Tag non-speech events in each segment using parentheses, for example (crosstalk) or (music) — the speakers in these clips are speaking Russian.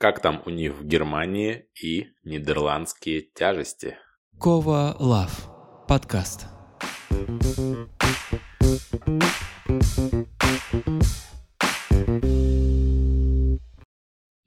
как там у них в Германии и нидерландские тяжести. Кова Лав. Подкаст.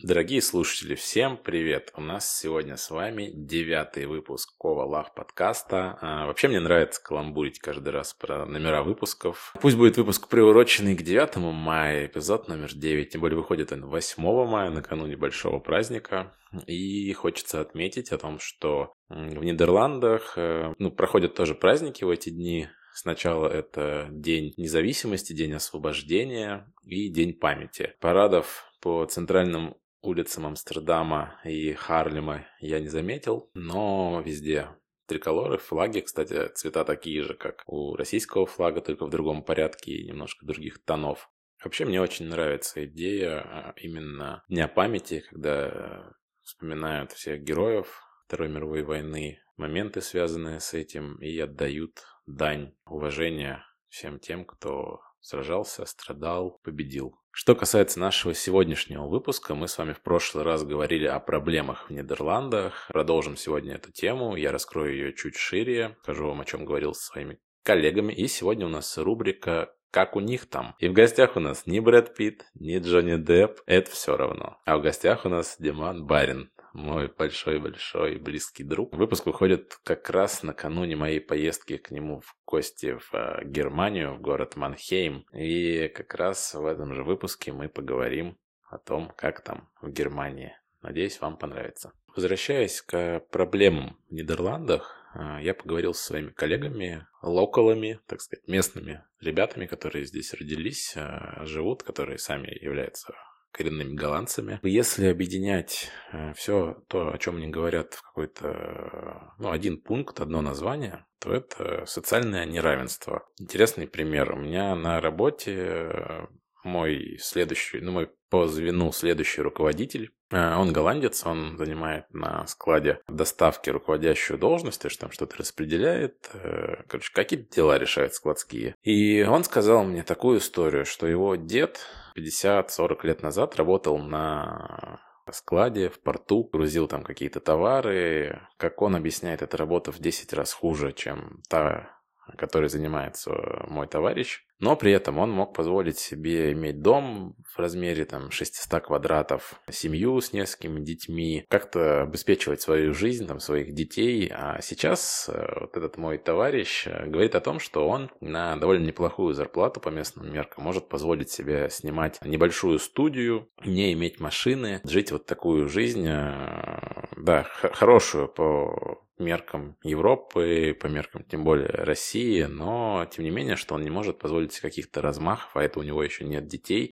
Дорогие слушатели, всем привет! У нас сегодня с вами девятый выпуск Кова Лав подкаста. А, вообще мне нравится каламбурить каждый раз про номера выпусков. Пусть будет выпуск приуроченный к 9 мая, эпизод номер 9. Тем более выходит он 8 мая, накануне большого праздника. И хочется отметить о том, что в Нидерландах э, ну, проходят тоже праздники в эти дни. Сначала это День независимости, День освобождения и День памяти. Парадов по центральным улицам Амстердама и Харлема я не заметил, но везде триколоры, флаги, кстати, цвета такие же, как у российского флага, только в другом порядке и немножко других тонов. Вообще мне очень нравится идея а, именно Дня памяти, когда вспоминают всех героев Второй мировой войны, моменты, связанные с этим, и отдают дань уважения всем тем, кто сражался, страдал, победил. Что касается нашего сегодняшнего выпуска, мы с вами в прошлый раз говорили о проблемах в Нидерландах. Продолжим сегодня эту тему. Я раскрою ее чуть шире, скажу вам, о чем говорил со своими коллегами. И сегодня у нас рубрика как у них там. И в гостях у нас ни Брэд Питт, ни Джонни Депп, это все равно. А в гостях у нас Диман Барин, мой большой-большой близкий друг. Выпуск выходит как раз накануне моей поездки к нему в гости в э, Германию, в город Манхейм. И как раз в этом же выпуске мы поговорим о том, как там в Германии. Надеюсь, вам понравится. Возвращаясь к проблемам в Нидерландах, э, я поговорил со своими коллегами, локалами, так сказать, местными ребятами, которые здесь родились, э, живут, которые сами являются коренными голландцами. Если объединять э, все то, о чем они говорят в какой-то, ну, один пункт, одно название, то это социальное неравенство. Интересный пример. У меня на работе э, мой следующий, ну, мой по звену следующий руководитель. Э, он голландец, он занимает на складе доставки руководящую должность, то есть там что-то распределяет. Короче, какие-то дела решает складские. И он сказал мне такую историю, что его дед 50-40 лет назад работал на складе, в порту, грузил там какие-то товары. Как он объясняет, эта работа в 10 раз хуже, чем та, которой занимается мой товарищ. Но при этом он мог позволить себе иметь дом в размере там 600 квадратов, семью с несколькими детьми, как-то обеспечивать свою жизнь, там, своих детей. А сейчас э, вот этот мой товарищ э, говорит о том, что он на довольно неплохую зарплату по местным меркам может позволить себе снимать небольшую студию, не иметь машины, жить вот такую жизнь, э, да, хорошую по меркам Европы, по меркам тем более России, но тем не менее, что он не может позволить каких-то размахов, а это у него еще нет детей.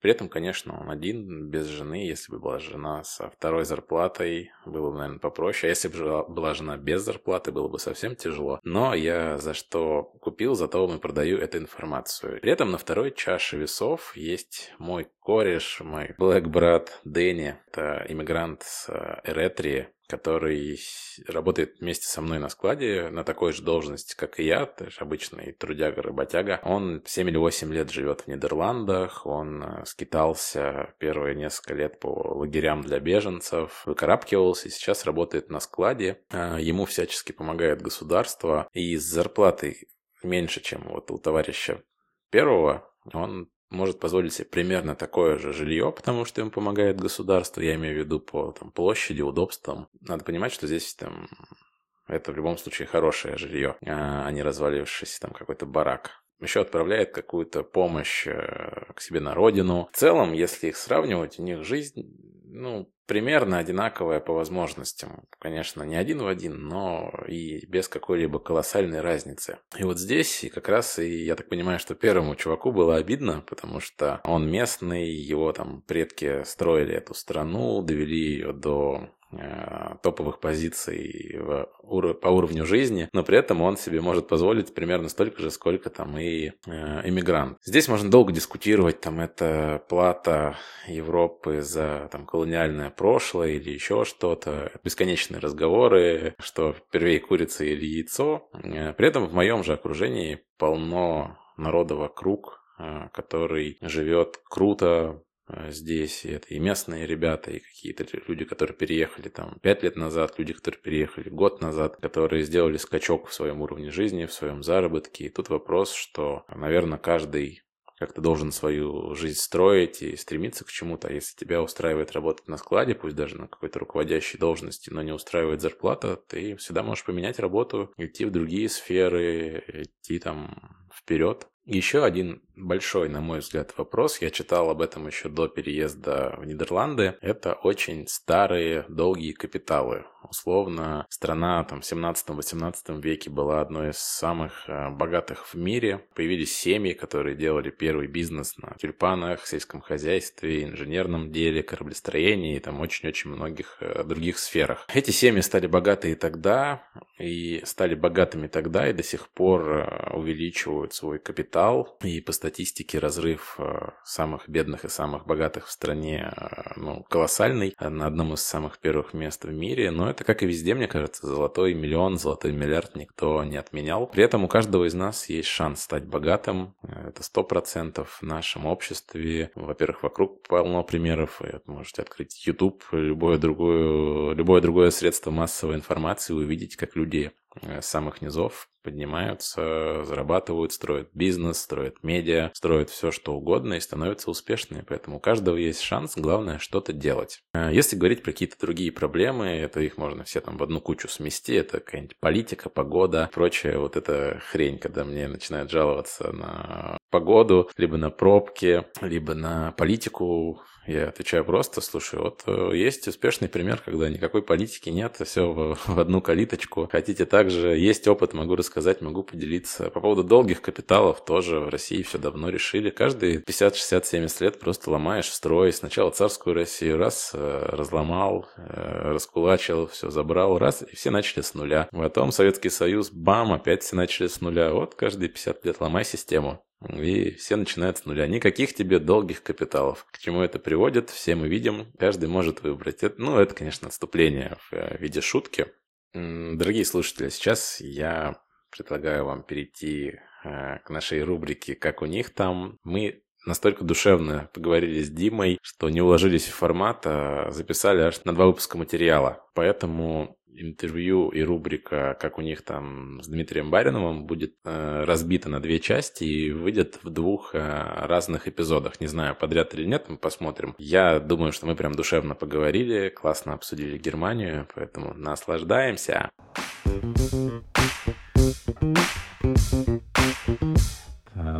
При этом, конечно, он один, без жены. Если бы была жена со второй зарплатой, было бы, наверное, попроще. А если бы была жена без зарплаты, было бы совсем тяжело. Но я за что купил, за то и продаю эту информацию. При этом на второй чаше весов есть мой кореш, мой блэк-брат Дэнни. Это иммигрант с э, Эретрии который работает вместе со мной на складе на такой же должности, как и я, то есть обычный трудяга-работяга. Он 7 или 8 лет живет в Нидерландах, он э, скитался первые несколько лет по лагерям для беженцев, выкарабкивался и сейчас работает на складе. А, ему всячески помогает государство, и с зарплатой меньше, чем вот у товарища первого, он может позволить себе примерно такое же жилье, потому что ему помогает государство, я имею в виду по там, площади, удобствам. Надо понимать, что здесь там это в любом случае хорошее жилье, а не развалившийся там какой-то барак. Еще отправляет какую-то помощь э, к себе на родину. В целом, если их сравнивать, у них жизнь, ну, примерно одинаковая по возможностям. Конечно, не один в один, но и без какой-либо колоссальной разницы. И вот здесь как раз и я так понимаю, что первому чуваку было обидно, потому что он местный, его там предки строили эту страну, довели ее до топовых позиций в, по уровню жизни, но при этом он себе может позволить примерно столько же, сколько там и э, иммигрант. Здесь можно долго дискутировать, там это плата Европы за там колониальное прошлое или еще что-то, бесконечные разговоры, что первее курица или яйцо. Э, при этом в моем же окружении полно народа вокруг, который живет круто, э, здесь. И это и местные ребята, и какие-то люди, которые переехали там пять лет назад, люди, которые переехали год назад, которые сделали скачок в своем уровне жизни, в своем заработке. И тут вопрос, что, наверное, каждый как ты должен свою жизнь строить и стремиться к чему-то. А если тебя устраивает работать на складе, пусть даже на какой-то руководящей должности, но не устраивает зарплата, ты всегда можешь поменять работу, идти в другие сферы, идти там вперед. Еще один большой, на мой взгляд, вопрос, я читал об этом еще до переезда в Нидерланды, это очень старые долгие капиталы. Условно, страна там, в 17-18 веке была одной из самых э, богатых в мире. Появились семьи, которые делали первый бизнес на тюльпанах, сельском хозяйстве, инженерном деле, кораблестроении и там очень-очень многих э, других сферах. Эти семьи стали богатые тогда, и стали богатыми тогда, и до сих пор э, увеличивают свой капитал. И по статистике разрыв самых бедных и самых богатых в стране ну, колоссальный, на одном из самых первых мест в мире, но это, как и везде, мне кажется, золотой миллион, золотой миллиард никто не отменял. При этом у каждого из нас есть шанс стать богатым. Это сто процентов в нашем обществе. Во-первых, вокруг полно примеров. Вы можете открыть YouTube, любое другое, любое другое средство массовой информации, увидеть, как люди Э, самых низов поднимаются, зарабатывают, строят бизнес, строят медиа, строят все, что угодно и становятся успешными. Поэтому у каждого есть шанс, главное что-то делать. Э, если говорить про какие-то другие проблемы, это их можно все там в одну кучу смести. Это какая-нибудь политика, погода, прочая вот эта хрень, когда мне начинают жаловаться на погоду, либо на пробки, либо на политику я отвечаю просто, слушай, вот э, есть успешный пример, когда никакой политики нет, все в, в одну калиточку. Хотите также, есть опыт, могу рассказать, могу поделиться. По поводу долгих капиталов тоже в России все давно решили. Каждые 50, 60, 70 лет просто ломаешь строй. Сначала царскую Россию раз э, разломал, э, раскулачил, все забрал, раз, и все начали с нуля. Потом Советский Союз, бам, опять все начали с нуля. Вот каждые 50 лет ломай систему. И все начинают с нуля. Никаких тебе долгих капиталов. К чему это приводит, все мы видим. Каждый может выбрать. Это, ну, это, конечно, отступление в э, виде шутки. Дорогие слушатели, сейчас я предлагаю вам перейти э, к нашей рубрике «Как у них там». Мы настолько душевно поговорили с Димой, что не уложились в формат, а записали аж на два выпуска материала. Поэтому интервью и рубрика, как у них там с Дмитрием Бариновым, будет э, разбита на две части и выйдет в двух э, разных эпизодах. Не знаю, подряд или нет, мы посмотрим. Я думаю, что мы прям душевно поговорили, классно обсудили Германию, поэтому наслаждаемся.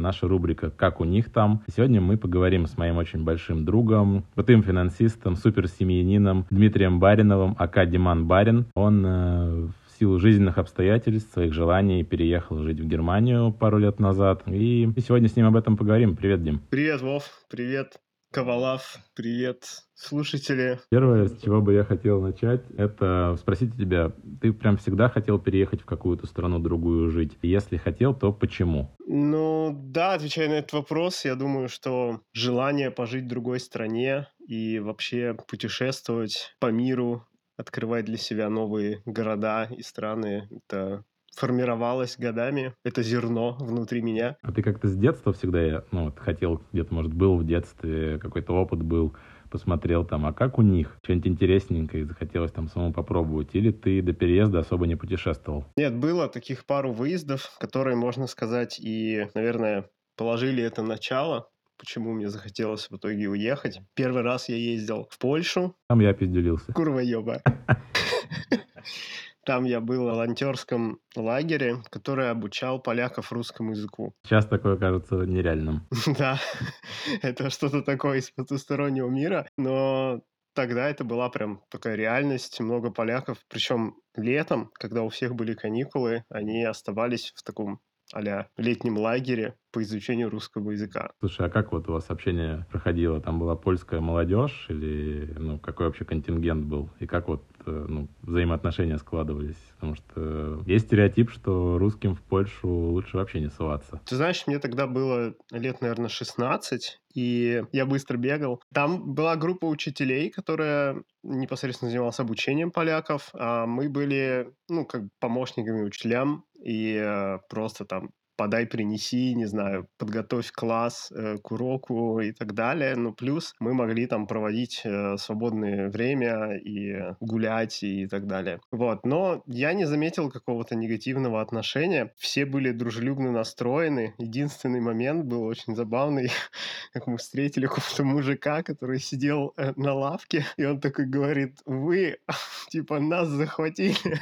Наша рубрика «Как у них там». Сегодня мы поговорим с моим очень большим другом, крутым финансистом, суперсемьянином Дмитрием Бариновым, ака Диман Барин. Он э, в силу жизненных обстоятельств, своих желаний переехал жить в Германию пару лет назад. И сегодня с ним об этом поговорим. Привет, Дим. Привет, Вов. Привет. Ковалав, привет, слушатели. Первое, с чего бы я хотел начать, это спросить тебя, ты прям всегда хотел переехать в какую-то страну другую жить? Если хотел, то почему? Ну, да, отвечая на этот вопрос, я думаю, что желание пожить в другой стране и вообще путешествовать по миру, открывать для себя новые города и страны, это формировалось годами, это зерно внутри меня. А ты как-то с детства всегда, ну, вот, хотел, где-то, может, был в детстве, какой-то опыт был, посмотрел там, а как у них? Что-нибудь интересненькое, захотелось там самому попробовать? Или ты до переезда особо не путешествовал? Нет, было таких пару выездов, которые, можно сказать, и, наверное, положили это начало, почему мне захотелось в итоге уехать. Первый раз я ездил в Польшу. Там я пизделился. Курва ёба. (laughs) Там я был в волонтерском лагере, который обучал поляков русскому языку. Сейчас такое кажется нереальным. (laughs) Да, (laughs) это что-то такое из потустороннего мира, но тогда это была прям такая реальность. Много поляков, причем летом, когда у всех были каникулы, они оставались в таком а летнем лагере по изучению русского языка. Слушай, а как вот у вас общение проходило? Там была польская молодежь или ну, какой вообще контингент был? И как вот э, ну, взаимоотношения складывались? Потому что есть стереотип, что русским в Польшу лучше вообще не ссылаться. Ты знаешь, мне тогда было лет, наверное, 16, и я быстро бегал. Там была группа учителей, которая непосредственно занималась обучением поляков, а мы были, ну, как помощниками учителям, и э, просто там подай, принеси, не знаю, подготовь класс э, к уроку и так далее. Ну, плюс мы могли там проводить э, свободное время и гулять и так далее. Вот, но я не заметил какого-то негативного отношения. Все были дружелюбно настроены. Единственный момент был очень забавный, (laughs) как мы встретили какого-то мужика, который сидел э, на лавке, и он такой говорит, вы, (laughs) типа, нас захватили.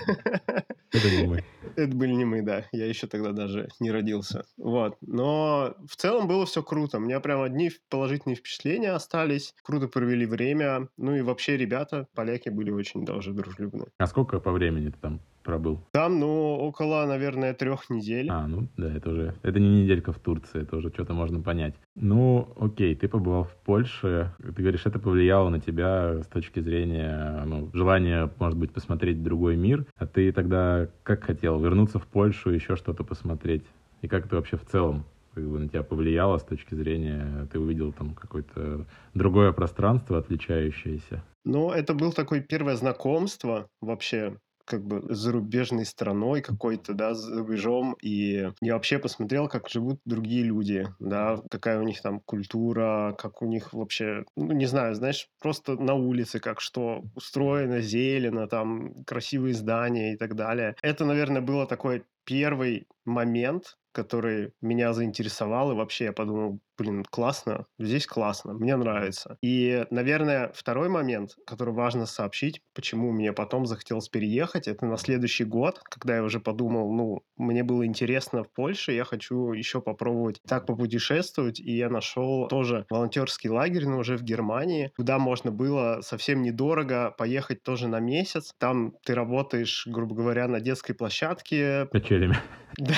Это не мы. Это были не мы, да. Я еще тогда даже не родился. Вот. Но в целом было все круто. У меня прям одни положительные впечатления остались. Круто провели время. Ну и вообще ребята, поляки, были очень даже дружелюбны. А сколько по времени ты там пробыл? Там, ну, около, наверное, трех недель. А, ну, да, это уже... Это не неделька в Турции, это уже что-то можно понять. Ну, окей, ты побывал в Польше. Ты говоришь, это повлияло на тебя с точки зрения, ну, желания, может быть, посмотреть другой мир. А ты тогда как хотел? Вернуться в Польшу, еще что-то посмотреть? И как это вообще в целом как бы на тебя повлияло с точки зрения, ты увидел там какое-то другое пространство отличающееся? Ну, это было такое первое знакомство вообще как бы зарубежной страной какой-то, да, за рубежом, и я вообще посмотрел, как живут другие люди, да, какая у них там культура, как у них вообще, ну, не знаю, знаешь, просто на улице, как что устроено, зелено, там, красивые здания и так далее. Это, наверное, было такой первый момент, который меня заинтересовал, и вообще я подумал, блин, классно, здесь классно, мне нравится. И, наверное, второй момент, который важно сообщить, почему мне потом захотелось переехать, это на следующий год, когда я уже подумал, ну, мне было интересно в Польше, я хочу еще попробовать так попутешествовать, и я нашел тоже волонтерский лагерь, но уже в Германии, куда можно было совсем недорого поехать тоже на месяц. Там ты работаешь, грубо говоря, на детской площадке. Качелями. (laughs) Да,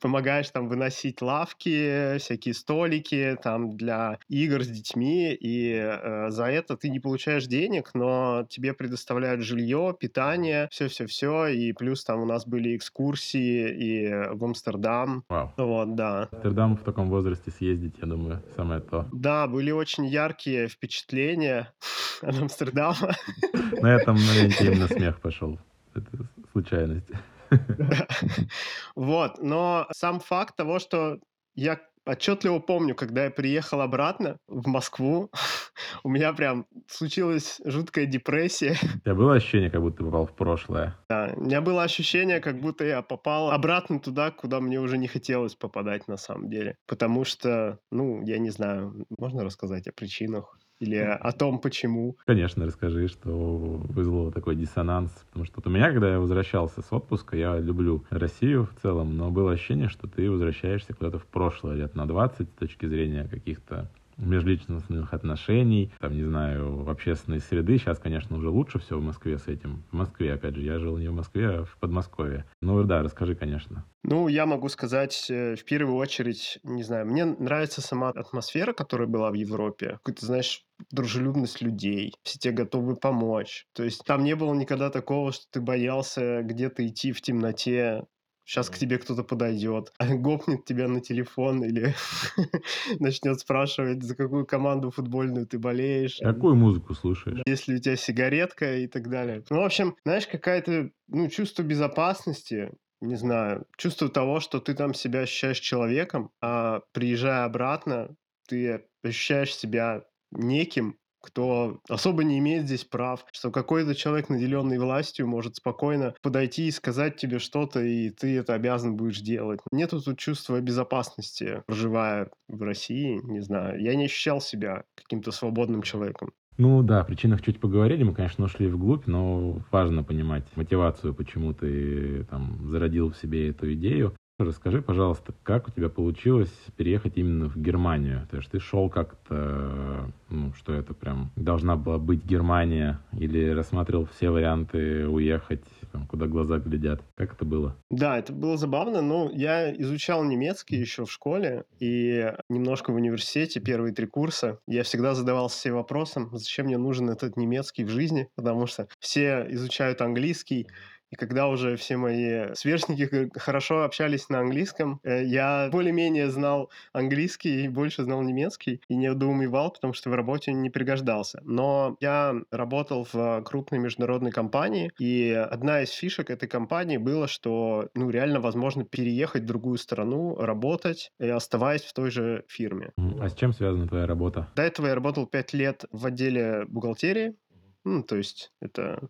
помогаешь там выносить лавки, всякие столики, ролики там для игр с детьми, и э, за это ты не получаешь денег, но тебе предоставляют жилье, питание, все-все-все, и плюс там у нас были экскурсии и в Амстердам. Вау. Вот, да. Амстердам в таком возрасте съездить, я думаю, самое то. Да, были очень яркие впечатления (laughs) от Амстердама. На этом моменте именно смех пошел. Это случайность. (laughs) Вот, но сам факт того, что я отчетливо помню, когда я приехал обратно в Москву, (laughs) у меня прям случилась жуткая депрессия. (laughs) У тебя было ощущение, как будто ты попал в прошлое? Да, у меня было ощущение, как будто я попал обратно туда, куда мне уже не хотелось попадать на самом деле. Потому что, ну, я не знаю, можно рассказать о причинах? Или о том, почему? Конечно, расскажи, что вызвало такой диссонанс. Потому что вот у меня, когда я возвращался с отпуска, я люблю Россию в целом, но было ощущение, что ты возвращаешься куда-то в прошлое, лет на 20, с точки зрения каких-то межличностных отношений, там, не знаю, общественной среды. Сейчас, конечно, уже лучше все в Москве с этим. В Москве, опять же, я жил не в Москве, а в Подмосковье. Ну да, расскажи, конечно. Ну, я могу сказать, э, в первую очередь, не знаю, мне нравится сама атмосфера, которая была в Европе. Какой-то, знаешь, дружелюбность людей, все тебе готовы помочь. То есть там не было никогда такого, что ты боялся где-то идти в темноте, Сейчас к тебе кто-то подойдет, (laughs) гопнет тебя на телефон или (laughs) начнет спрашивать, за какую команду футбольную ты болеешь. Какую музыку слушаешь? Если у тебя сигаретка и так далее. Ну, в общем, знаешь, какая-то, ну, чувство безопасности, не знаю, чувство того, что ты там себя ощущаешь человеком, а приезжая обратно, ты ощущаешь себя неким, кто особо не имеет здесь прав, что какой-то человек, наделенный властью, может спокойно подойти и сказать тебе что-то, и ты это обязан будешь делать. Нету тут чувства безопасности, проживая в России, не знаю. Я не ощущал себя каким-то свободным человеком. Ну да, о причинах чуть поговорили, мы, конечно, ушли вглубь, но важно понимать мотивацию, почему ты там зародил в себе эту идею. Расскажи, пожалуйста, как у тебя получилось переехать именно в Германию? То есть ты шел как-то, ну, что это прям должна была быть Германия, или рассматривал все варианты уехать, там, куда глаза глядят? Как это было? Да, это было забавно, но я изучал немецкий еще в школе и немножко в университете, первые три курса. Я всегда задавался себе вопросом, зачем мне нужен этот немецкий в жизни, потому что все изучают английский, И когда уже все мои сверстники хорошо общались на английском, э, я более-менее знал английский и больше знал немецкий, и не недоумевал, потому что в работе не пригождался. Но я работал в крупной международной компании, и одна из фишек этой компании было, что ну, реально возможно переехать в другую страну, работать, и оставаясь в той же фирме. А с чем связана твоя работа? До этого я работал пять лет в отделе бухгалтерии, ну, то есть это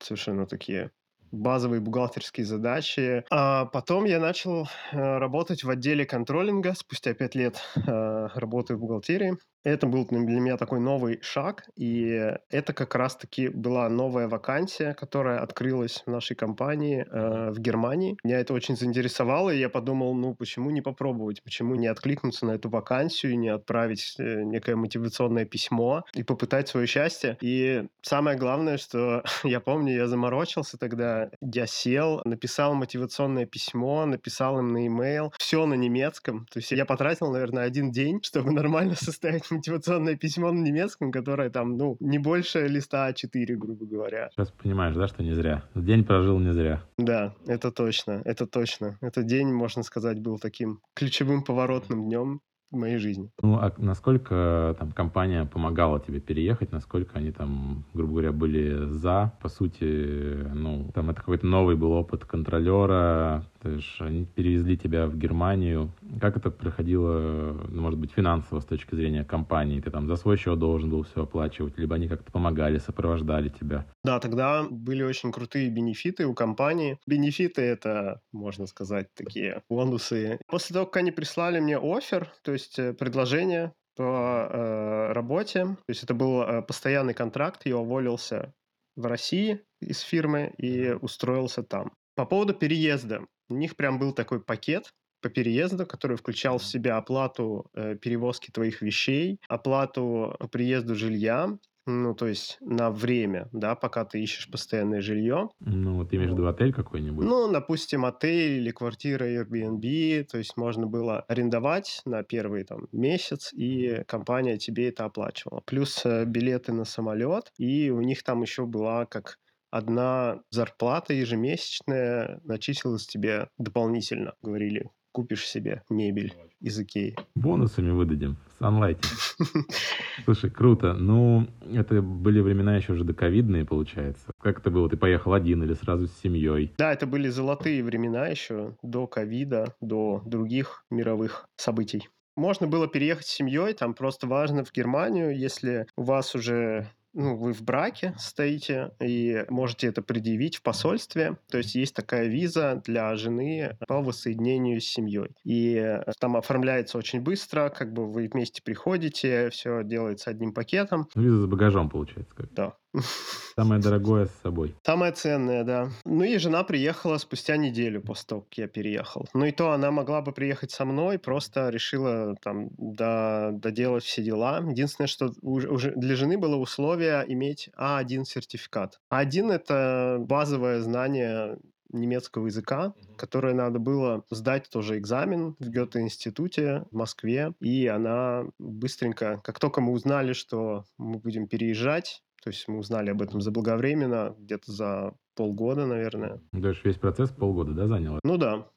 совершенно такие базовые бухгалтерские задачи. А потом я начал э, работать в отделе контролинга спустя пять лет э, работы в бухгалтерии. Это был для меня такой новый шаг, и это как раз-таки была новая вакансия, которая открылась в нашей компании э, в Германии. Меня это очень заинтересовало, и я подумал, ну почему не попробовать, почему не откликнуться на эту вакансию, не отправить э, некое мотивационное письмо и попытать свое счастье. И самое главное, что (laughs) я помню, я заморочился тогда, я сел, написал мотивационное письмо, написал им на e-mail, все на немецком. То есть я потратил, наверное, один день, (laughs) чтобы нормально составить мотивационное письмо на немецком, которое там, ну, не больше листа А4, грубо говоря. Сейчас понимаешь, да, что не зря. День прожил не зря. Да, это точно, это точно. Этот день, можно сказать, был таким ключевым поворотным днем в моей жизни. Ну, а насколько там компания помогала тебе переехать, насколько они там, грубо говоря, были за, по сути, ну, там это какой-то новый был опыт контролера, то есть они перевезли тебя в Германию. Как это проходило, ну, может быть, финансово с точки зрения компании? Ты там за свой счет должен был все оплачивать, либо они как-то помогали, сопровождали тебя? Да, тогда были очень крутые бенефиты у компании. Бенефиты — это, можно сказать, такие бонусы. После того, как они прислали мне офер, то есть э, предложение по э, работе, то есть это был э, постоянный контракт, я уволился в России из фирмы и устроился там. По поводу переезда. У них прям был такой пакет по переезду, который включал в себя оплату э, перевозки твоих вещей, оплату приезду жилья, ну, то есть на время, да, пока ты ищешь постоянное жилье. Ну, вот имеешь в виду отель какой-нибудь? Ну, допустим, отель или квартира Airbnb, то есть можно было арендовать на первый там месяц, и компания тебе это оплачивала. Плюс э, билеты на самолет, и у них там еще была как одна зарплата ежемесячная начислилась тебе дополнительно. Говорили, купишь себе мебель из Икеи. Бонусами выдадим в Sunlight. (laughs) Слушай, круто. Ну, это были времена еще уже доковидные, получается. Как это было? Ты поехал один или сразу с семьей? Да, это были золотые времена еще до ковида, до других мировых событий. Можно было переехать с семьей, там просто важно в Германию, если у вас уже ну, вы в браке стоите и можете это предъявить в посольстве. То есть есть такая виза для жены по воссоединению с семьей. И там оформляется очень быстро, как бы вы вместе приходите, все делается одним пакетом. Виза с багажом, получается. Как. Да. (laughs) Самое дорогое с собой. Самое ценное, да. Ну и жена приехала спустя неделю после того, как я переехал. Ну и то она могла бы приехать со мной, просто решила там до, доделать все дела. Единственное, что уже для жены было условие иметь А1 сертификат. А1 — это базовое знание немецкого языка, угу. которое надо было сдать тоже экзамен в Гёте-институте в Москве. И она быстренько, как только мы узнали, что мы будем переезжать, то есть мы узнали об этом заблаговременно, где-то за полгода, наверное. Даже весь процесс полгода, да, занял? Ну да,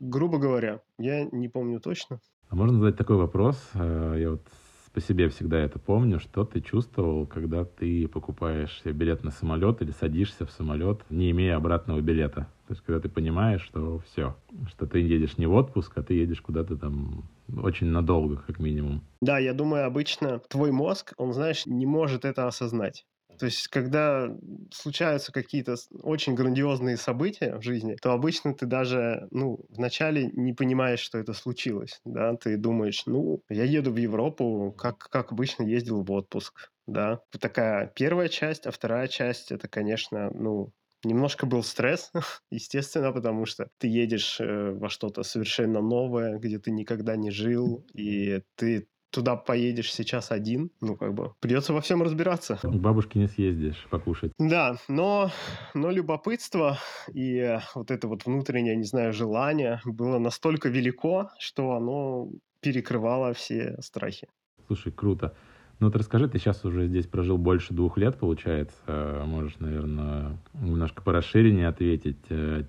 грубо говоря. Я не помню точно. А можно задать такой вопрос? Э, я вот по себе всегда это помню, что ты чувствовал, когда ты покупаешь билет на самолет или садишься в самолет, не имея обратного билета. То есть, когда ты понимаешь, что все, что ты едешь не в отпуск, а ты едешь куда-то там очень надолго, как минимум. Да, я думаю, обычно твой мозг, он, знаешь, не может это осознать. То есть, когда случаются какие-то очень грандиозные события в жизни, то обычно ты даже, ну, вначале не понимаешь, что это случилось, да, ты думаешь, ну, я еду в Европу, как, как обычно ездил в отпуск, да. Такая первая часть, а вторая часть, это, конечно, ну, Немножко был стресс, (laughs) естественно, потому что ты едешь э, во что-то совершенно новое, где ты никогда не жил, и ты туда поедешь сейчас один, ну, как бы, придется во всем разбираться. К бабушке не съездишь покушать. Да, но, но любопытство и вот это вот внутреннее, не знаю, желание было настолько велико, что оно перекрывало все страхи. Слушай, круто. Ну, ты расскажи, ты сейчас уже здесь прожил больше двух лет, получается. Можешь, наверное, немножко по расширению ответить.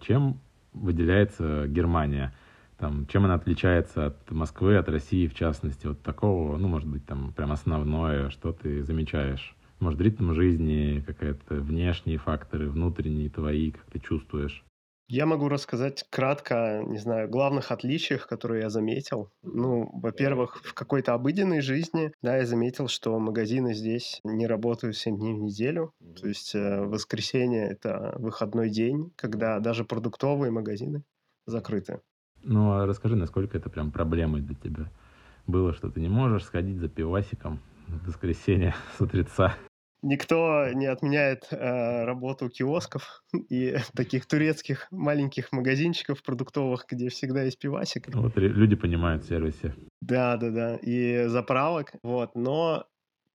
Чем выделяется Германия? Там, чем она отличается от Москвы, от России, в частности? Вот такого, ну, может быть, там прям основное, что ты замечаешь? Может, ритм жизни, какие-то внешние факторы, внутренние твои, как ты чувствуешь? Я могу рассказать кратко, не знаю, главных отличиях, которые я заметил. Ну, во-первых, в какой-то обыденной жизни, да, я заметил, что магазины здесь не работают 7 дней в неделю. То есть э, воскресенье — это выходной день, когда даже продуктовые магазины закрыты. Ну, а расскажи, насколько это прям проблемой для тебя было, что ты не можешь сходить за пивасиком в воскресенье (laughs) с утреца? Никто не отменяет э, работу киосков (laughs) и таких турецких маленьких магазинчиков продуктовых, где всегда есть пивасик. Вот люди понимают сервисе. Да, да, да. И заправок. Вот. Но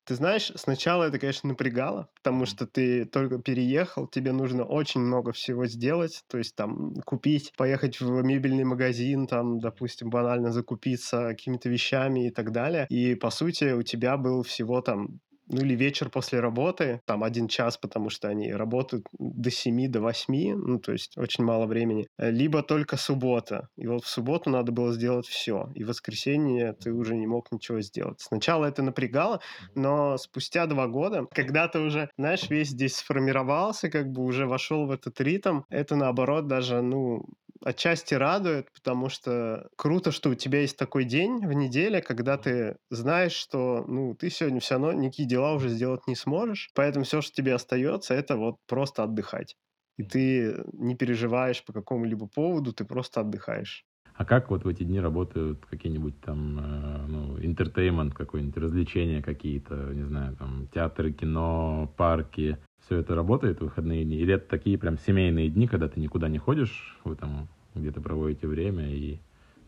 ты знаешь, сначала это, конечно, напрягало, потому что ты только переехал, тебе нужно очень много всего сделать, то есть там купить, поехать в мебельный магазин, там, допустим, банально закупиться какими-то вещами и так далее. И, по сути, у тебя был всего там ну или вечер после работы, там один час, потому что они работают до 7, до 8, ну то есть очень мало времени, э, либо только суббота. И вот в субботу надо было сделать все, и в воскресенье ты уже не мог ничего сделать. Сначала это напрягало, но спустя два года, когда ты уже, знаешь, весь здесь сформировался, как бы уже вошел в этот ритм, это наоборот даже, ну, отчасти радует, потому что круто, что у тебя есть такой день в неделе, когда ты знаешь, что ну, ты сегодня все равно никакие дела уже сделать не сможешь, поэтому все, что тебе остается, это вот просто отдыхать. И ты не переживаешь по какому-либо поводу, ты просто отдыхаешь. А как вот в эти дни работают какие-нибудь там, э, ну, интертеймент какой-нибудь, развлечения какие-то, не знаю, там, театры, кино, парки? Все это работает в выходные дни? Или это такие прям семейные дни, когда ты никуда не ходишь, вы там где-то проводите время и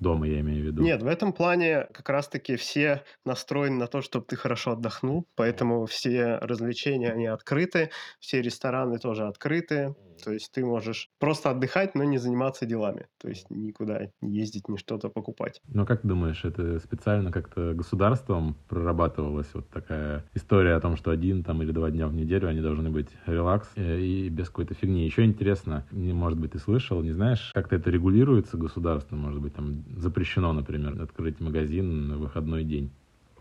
дома, я имею в виду. Нет, в этом плане как раз-таки все настроены на то, чтобы ты хорошо отдохнул, поэтому все развлечения, они открыты, все рестораны тоже открыты, то есть ты можешь просто отдыхать, но не заниматься делами, то есть никуда не ездить, ни что-то покупать. Но как думаешь, это специально как-то государством прорабатывалась вот такая история о том, что один там или два дня в неделю они должны быть релакс э, и без какой-то фигни. Еще интересно, может быть, ты слышал, не знаешь, как-то это регулируется государством, может быть, там запрещено, например, открыть магазин на выходной день?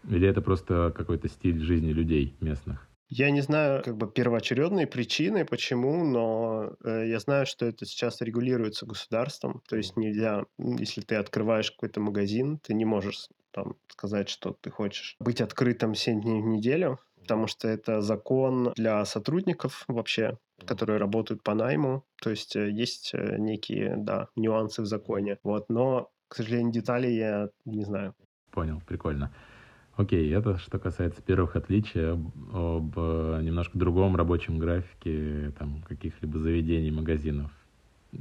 Или это просто какой-то стиль жизни людей местных? Я не знаю как бы первоочередные причины, почему, но э, я знаю, что это сейчас регулируется государством. То есть нельзя, если ты открываешь какой-то магазин, ты не можешь там сказать, что ты хочешь быть открытым 7 дней в неделю, потому что это закон для сотрудников вообще, которые работают по найму. То есть э, есть э, некие, да, нюансы в законе. Вот, но к сожалению, детали я не знаю. Понял, прикольно. Окей, это что касается первых отличий об, об э, немножко другом рабочем графике там каких-либо заведений, магазинов.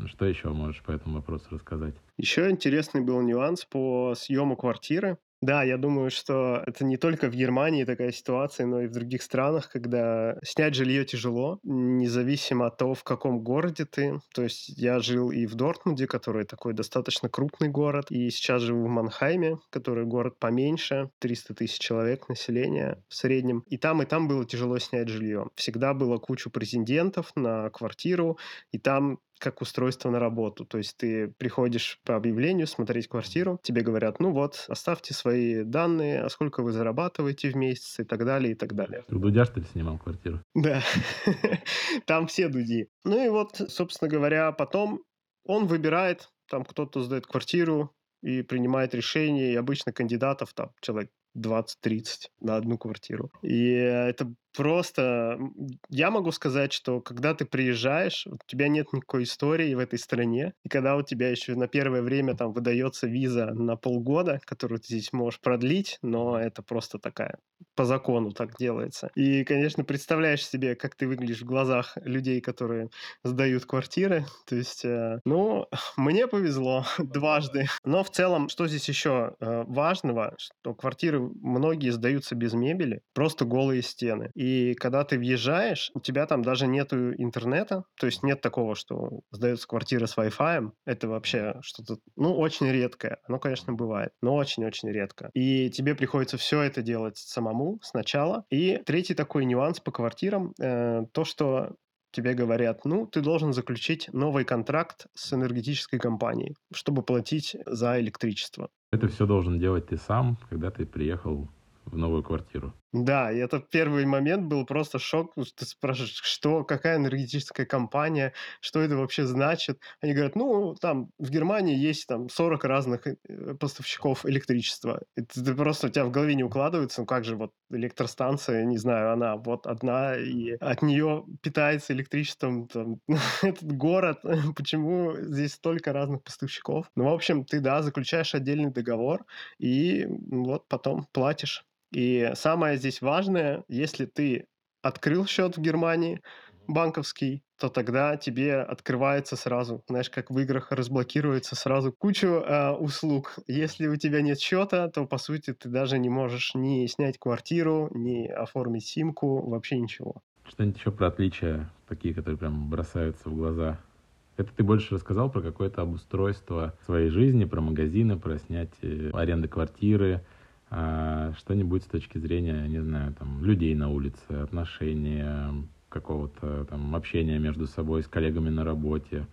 Что еще можешь по этому вопросу рассказать? Еще интересный был нюанс по съему квартиры. Да, я думаю, что это не только в Германии такая ситуация, но и в других странах, когда снять жилье тяжело, независимо от того, в каком городе ты. То есть я жил и в Дортмунде, который такой достаточно крупный город, и сейчас живу в Манхайме, который город поменьше, 300 тысяч человек населения в среднем. И там, и там было тяжело снять жилье. Всегда было кучу претендентов на квартиру, и там как устройство на работу. То есть ты приходишь по объявлению смотреть квартиру, тебе говорят, ну вот, оставьте свои данные, а сколько вы зарабатываете в месяц и так далее, и так далее. У Дудя, что ли, снимал квартиру? Да, (laughs) там все Дуди. Ну и вот, собственно говоря, потом он выбирает, там кто-то сдает квартиру, и принимает решение, и обычно кандидатов там человек 20-30 на одну квартиру. И это просто... Я могу сказать, что когда ты приезжаешь, у тебя нет никакой истории в этой стране, и когда у тебя еще на первое время там выдается виза на полгода, которую ты здесь можешь продлить, но это просто такая по закону так делается. И, конечно, представляешь себе, как ты выглядишь в глазах людей, которые сдают квартиры. То есть, э, ну, (laughs) мне повезло (laughs) дважды. Но в целом, что здесь еще э, важного, что квартиры многие сдаются без мебели, просто голые стены. И когда ты въезжаешь, у тебя там даже нету интернета, то есть нет такого, что сдается квартира с Wi-Fi. Это вообще что-то, ну, очень редкое. Оно, конечно, бывает, но очень-очень редко. И тебе приходится все это делать самому сначала. И третий такой нюанс по квартирам, э, то, что тебе говорят, ну, ты должен заключить новый контракт с энергетической компанией, чтобы платить за электричество. Это все должен делать ты сам, когда ты приехал в новую квартиру. Да, и это первый момент был просто шок. Ты спрашиваешь, что, какая энергетическая компания, что это вообще значит. Они говорят, ну, там в Германии есть там 40 разных э, поставщиков электричества. И ты просто у тебя в голове не укладывается, ну как же вот электростанция, не знаю, она вот одна, и от нее питается электричеством там, (laughs) этот город. (laughs) Почему здесь столько разных поставщиков? Ну, в общем, ты, да, заключаешь отдельный договор, и вот потом платишь. И самое здесь важное, если ты открыл счет в Германии банковский, то тогда тебе открывается сразу, знаешь, как в играх разблокируется сразу кучу э, услуг. Если у тебя нет счета, то по сути ты даже не можешь ни снять квартиру, ни оформить симку, вообще ничего. Что-нибудь еще про отличия, такие, которые прям бросаются в глаза? Это ты больше рассказал про какое-то обустройство своей жизни, про магазины, про снятие аренды квартиры, что-нибудь с точки зрения, не знаю, там, людей на улице, отношения, какого-то там общения между собой с коллегами на работе,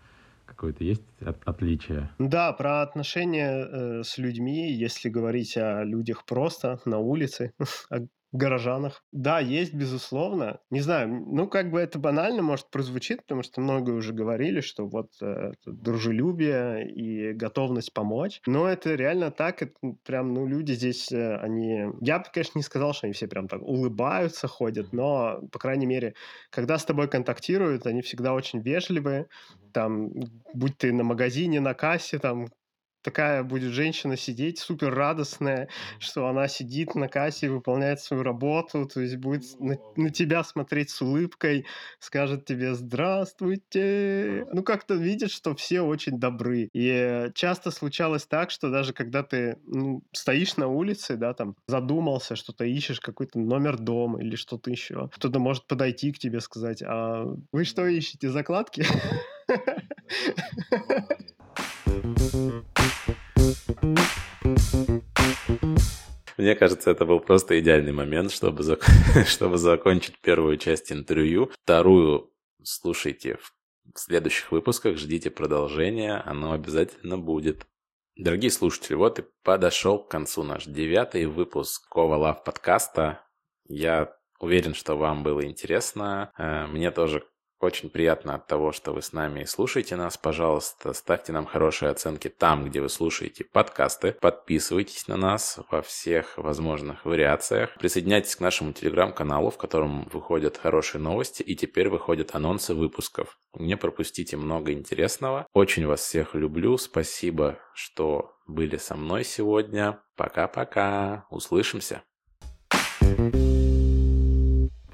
какое-то есть от, отличие? Да, про отношения э, с людьми, если говорить о людях просто на улице, о (laughs) горожанах. Да, есть, безусловно. Не знаю, ну, как бы это банально, может, прозвучит, потому что многое уже говорили, что вот э, дружелюбие и готовность помочь. Но это реально так, это прям, ну, люди здесь, э, они... Я бы, конечно, не сказал, что они все прям так улыбаются, ходят, но, по крайней мере, когда с тобой контактируют, они всегда очень вежливые. Там, будь ты на магазине, на кассе, там, такая будет женщина сидеть супер радостная, что она сидит на кассе выполняет свою работу, то есть будет на, на тебя смотреть с улыбкой, скажет тебе «Здравствуйте!» Ну, как-то видит, что все очень добры. И часто случалось так, что даже когда ты ну, стоишь на улице, да, там, задумался, что-то ищешь, какой-то номер дома или что-то еще, кто-то может подойти к тебе сказать «А вы что ищете, закладки?» (laughs) Мне кажется, это был просто идеальный момент, чтобы, зак... (laughs) чтобы закончить первую часть интервью. Вторую слушайте в следующих выпусках, ждите продолжения, оно обязательно будет. Дорогие слушатели, вот и подошел к концу наш девятый выпуск Кова Лав подкаста. Я уверен, что вам было интересно. Э, мне тоже очень приятно от того, что вы с нами и слушаете нас. Пожалуйста, ставьте нам хорошие оценки там, где вы слушаете подкасты. Подписывайтесь на нас во всех возможных вариациях. Присоединяйтесь к нашему телеграм-каналу, в котором выходят хорошие новости и теперь выходят анонсы выпусков. Не пропустите много интересного. Очень вас всех люблю. Спасибо, что были со мной сегодня. Пока-пока. Услышимся. thank you